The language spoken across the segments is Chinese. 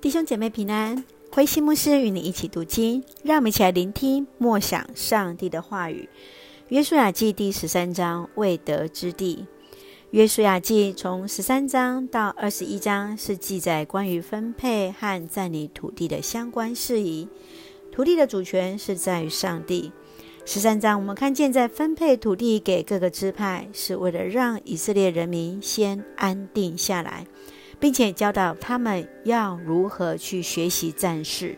弟兄姐妹平安，慧馨牧师与你一起读经，让我们一起来聆听默想上帝的话语。约书亚记第十三章，未得之地。约书亚记从十三章到二十一章是记载关于分配和占领土地的相关事宜。土地的主权是在于上帝。十三章我们看见，在分配土地给各个支派，是为了让以色列人民先安定下来。并且教导他们要如何去学习战事。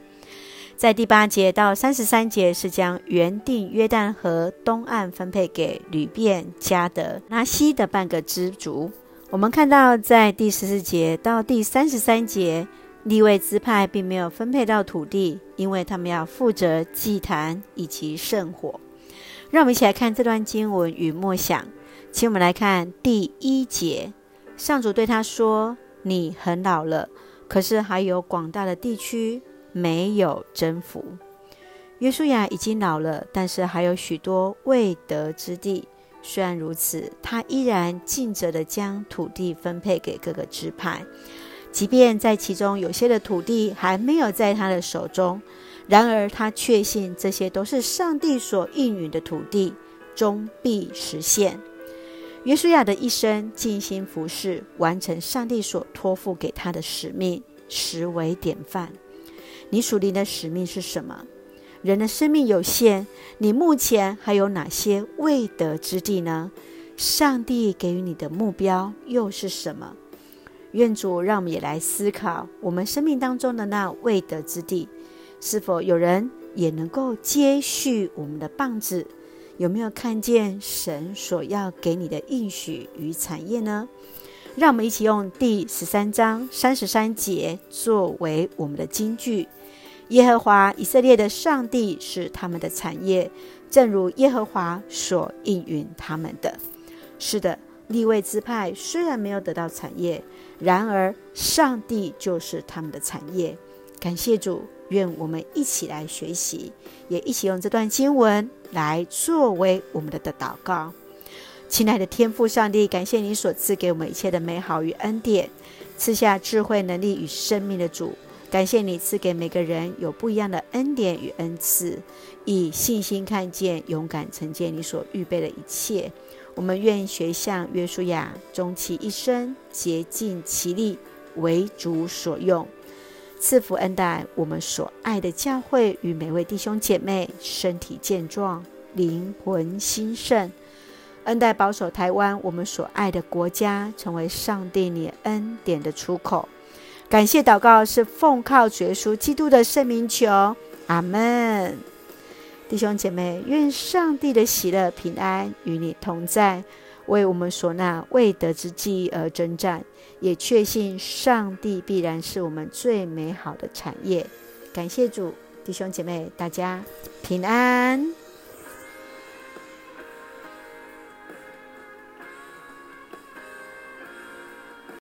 在第八节到三十三节是将原定约旦河东岸分配给流便、迦得、拿西的半个支族。我们看到在第十四节到第三十三节，利未支派并没有分配到土地，因为他们要负责祭坛以及圣火。让我们一起来看这段经文与默想。请我们来看第一节，上主对他说。你很老了，可是还有广大的地区没有征服。约书亚已经老了，但是还有许多未得之地。虽然如此，他依然尽责地将土地分配给各个支派，即便在其中有些的土地还没有在他的手中，然而他确信这些都是上帝所应允的土地，终必实现。约书亚的一生尽心服侍，完成上帝所托付给他的使命，实为典范。你属灵的使命是什么？人的生命有限，你目前还有哪些未得之地呢？上帝给予你的目标又是什么？愿主让我们也来思考，我们生命当中的那未得之地，是否有人也能够接续我们的棒子？有没有看见神所要给你的应许与产业呢？让我们一起用第十三章三十三节作为我们的金句：耶和华以色列的上帝是他们的产业，正如耶和华所应允他们的。是的，利未支派虽然没有得到产业，然而上帝就是他们的产业。感谢主。愿我们一起来学习，也一起用这段经文来作为我们的的祷告。亲爱的天父上帝，感谢你所赐给我们一切的美好与恩典，赐下智慧、能力与生命的主。感谢你赐给每个人有不一样的恩典与恩赐，以信心看见、勇敢承接你所预备的一切。我们愿学像约书亚，终其一生竭尽其力，为主所用。赐福恩待我们所爱的教会与每位弟兄姐妹身体健壮、灵魂兴盛，恩待保守台湾我们所爱的国家，成为上帝你恩典的出口。感谢祷告是奉靠主耶稣基督的圣名求，阿门。弟兄姐妹，愿上帝的喜乐平安与你同在。为我们所那未得之计而征战，也确信上帝必然是我们最美好的产业。感谢主，弟兄姐妹，大家平安。